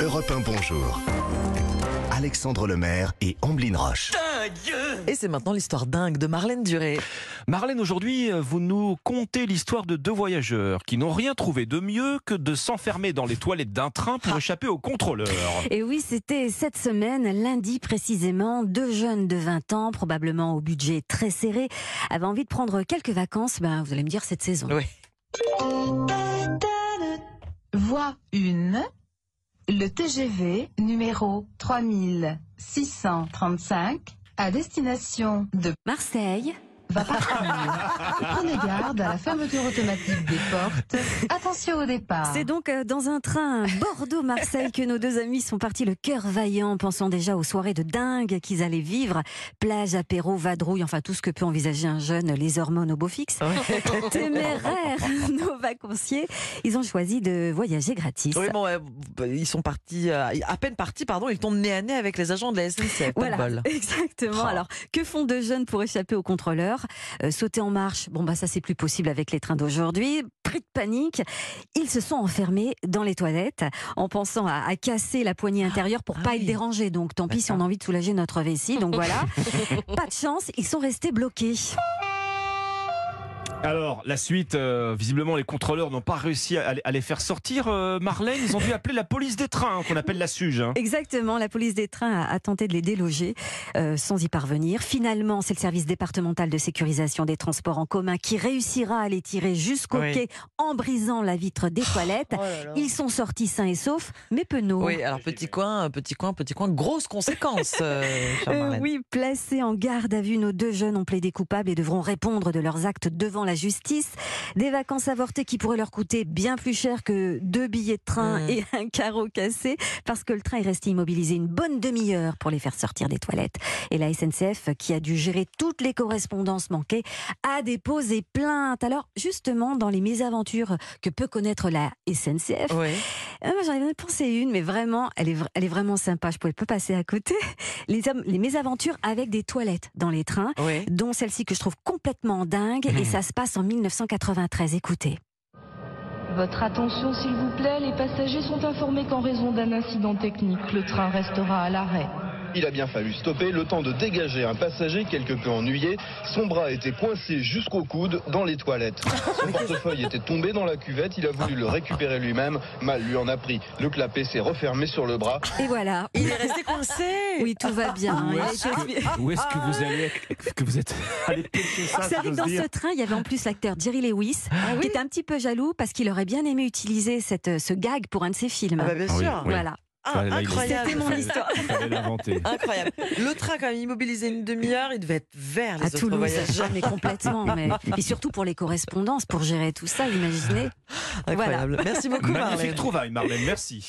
Europe 1 Bonjour. Alexandre Lemaire et Amblin Roche. Et c'est maintenant l'histoire dingue de Marlène Duré. Marlène, aujourd'hui, vous nous contez l'histoire de deux voyageurs qui n'ont rien trouvé de mieux que de s'enfermer dans les toilettes d'un train pour échapper au contrôleur. Et oui, c'était cette semaine, lundi précisément, deux jeunes de 20 ans, probablement au budget très serré, avaient envie de prendre quelques vacances, ben, vous allez me dire cette saison. Oui. Voie 1, le TGV numéro 3635 à destination de Marseille, va partir. Prenez garde à la fermeture automatique des portes. Attention au départ. C'est donc euh, dans un train Bordeaux-Marseille que nos deux amis sont partis le cœur vaillant, pensant déjà aux soirées de dingue qu'ils allaient vivre. Plage, apéro, vadrouille, enfin tout ce que peut envisager un jeune, les hormones au beau fixe. Téméraires, nos vacanciers, ils ont choisi de voyager gratis. Oui, bon, ouais, ils sont partis, euh, à peine partis, pardon, ils tombent nez à nez avec les agents de la SNCF. Voilà, exactement. Oh. Alors, que font deux jeunes pour échapper au Euh, Sauter en marche, bon bah ça c'est plus possible avec les trains d'aujourd'hui. Pris de panique, ils se sont enfermés dans les toilettes en pensant à, à casser la poignée intérieure pour Ah pas oui. être dérangés. Donc tant pis si on a envie de soulager notre vessie. Donc voilà, pas de chance, ils sont restés bloqués. Alors, la suite, euh, visiblement, les contrôleurs n'ont pas réussi à, à les faire sortir. euh, Marlène, ils ont dû appeler la police des trains, qu'on appelle la SUGE. hein. Exactement, la police des trains a, a tenté de les déloger euh, sans y parvenir. Finalement, c'est le service départemental de sécurisation des transports en commun qui réussira à les tirer jusqu'au Oui. quai en brisant la vitre des toilettes. Ils sont sortis sains et saufs, mais penauds. Oui, alors petit coin, petit coin, petit coin, grosse conséquence, euh, Euh, oui, placés en garde à vue, nos deux jeunes ont plaidé coupables et devront répondre de leurs actes devant la justice. Des vacances avortées qui pourraient leur coûter bien plus cher que deux billets de train Mm. et un carreau cassé, parce que le train est resté immobilisé une bonne demi-heure pour les faire sortir des toilettes. Et la SNCF, qui a dû gérer toutes les correspondances manquées, a déposé plainte. Alors, justement, dans les mésaventures que peut connaître la SNCF, Oui. ah, moi, j'en avais pensé une, mais vraiment, elle est, vra- elle est vraiment sympa. Je pouvais pas passer à côté. Les, mésaventures avec des toilettes dans les trains, dont celle-ci que je trouve complètement dingue. Et ça se passe en 1993. Écoutez. Votre attention s'il vous plaît, les passagers sont informés qu'en raison d'un incident technique, le train restera à l'arrêt. Il a bien fallu stopper le temps de dégager un passager quelque peu ennuyé. Son bras était coincé jusqu'au coude dans les toilettes. Son portefeuille était tombé dans la cuvette. Il a voulu le récupérer lui-même. Mal lui en a pris. Le clapet s'est refermé sur le bras. Et voilà. Il est resté coincé. Oui, tout va bien. Où est-ce que, vous allez, que vous êtes allé pêcher ça Vous si savez que j'ose dans dire ce train, il y avait en plus l'acteur Jerry Lewis, Ah qui était un petit peu jaloux parce qu'il aurait bien aimé utiliser cette, ce gag pour un de ses films. Ah bah bien Ah oui, sûr. oui. Voilà. Ah, incroyable. C'était mon histoire. Il fallait l'inventer. Incroyable. Le train, quand même, immobilisé une demi-heure, il devait être vert, les À autres Toulouse, voyageurs. jamais complètement. Mais... Et surtout pour les correspondances, pour gérer tout ça, imaginez. Incroyable. Merci beaucoup, Magnifique Marlène. trouvaille, Marlène, merci.